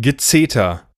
Gezeter.